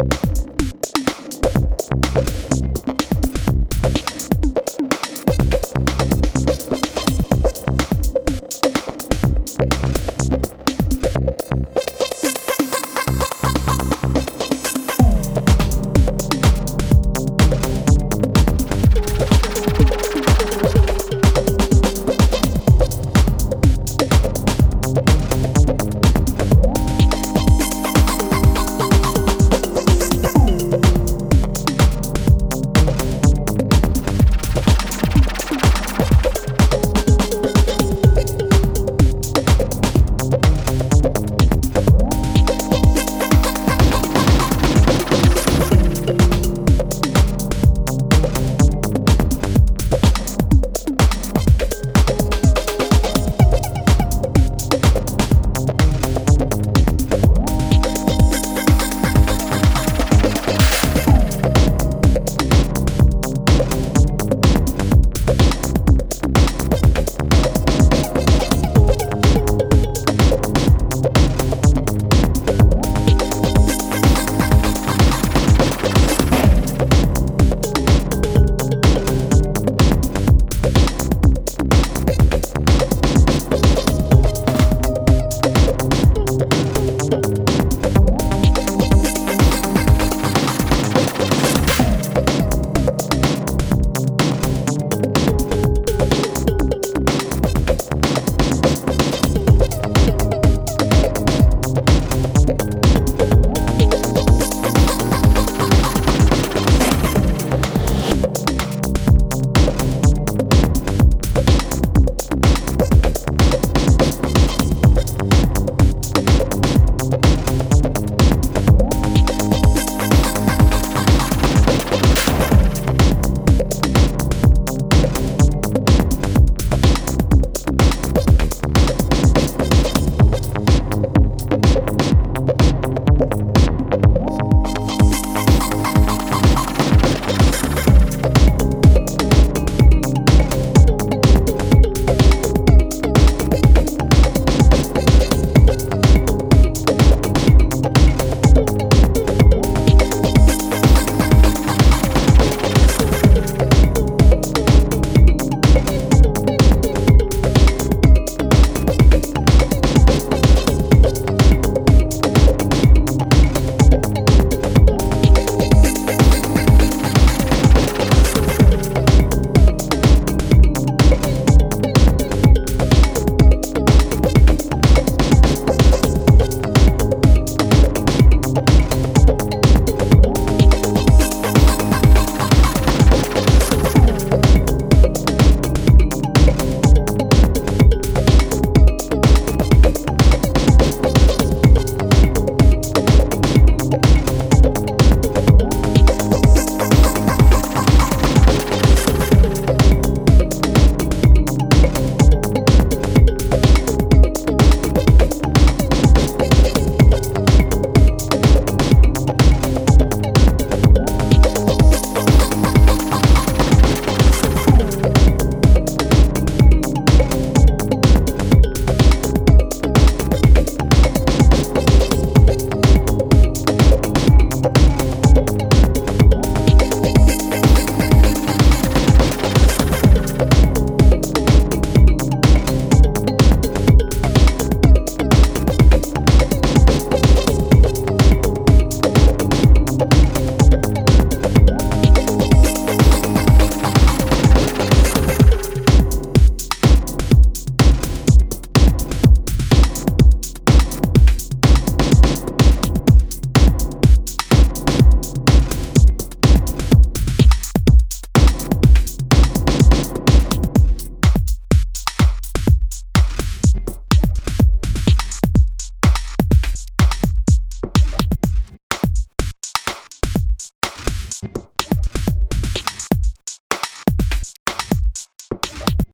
you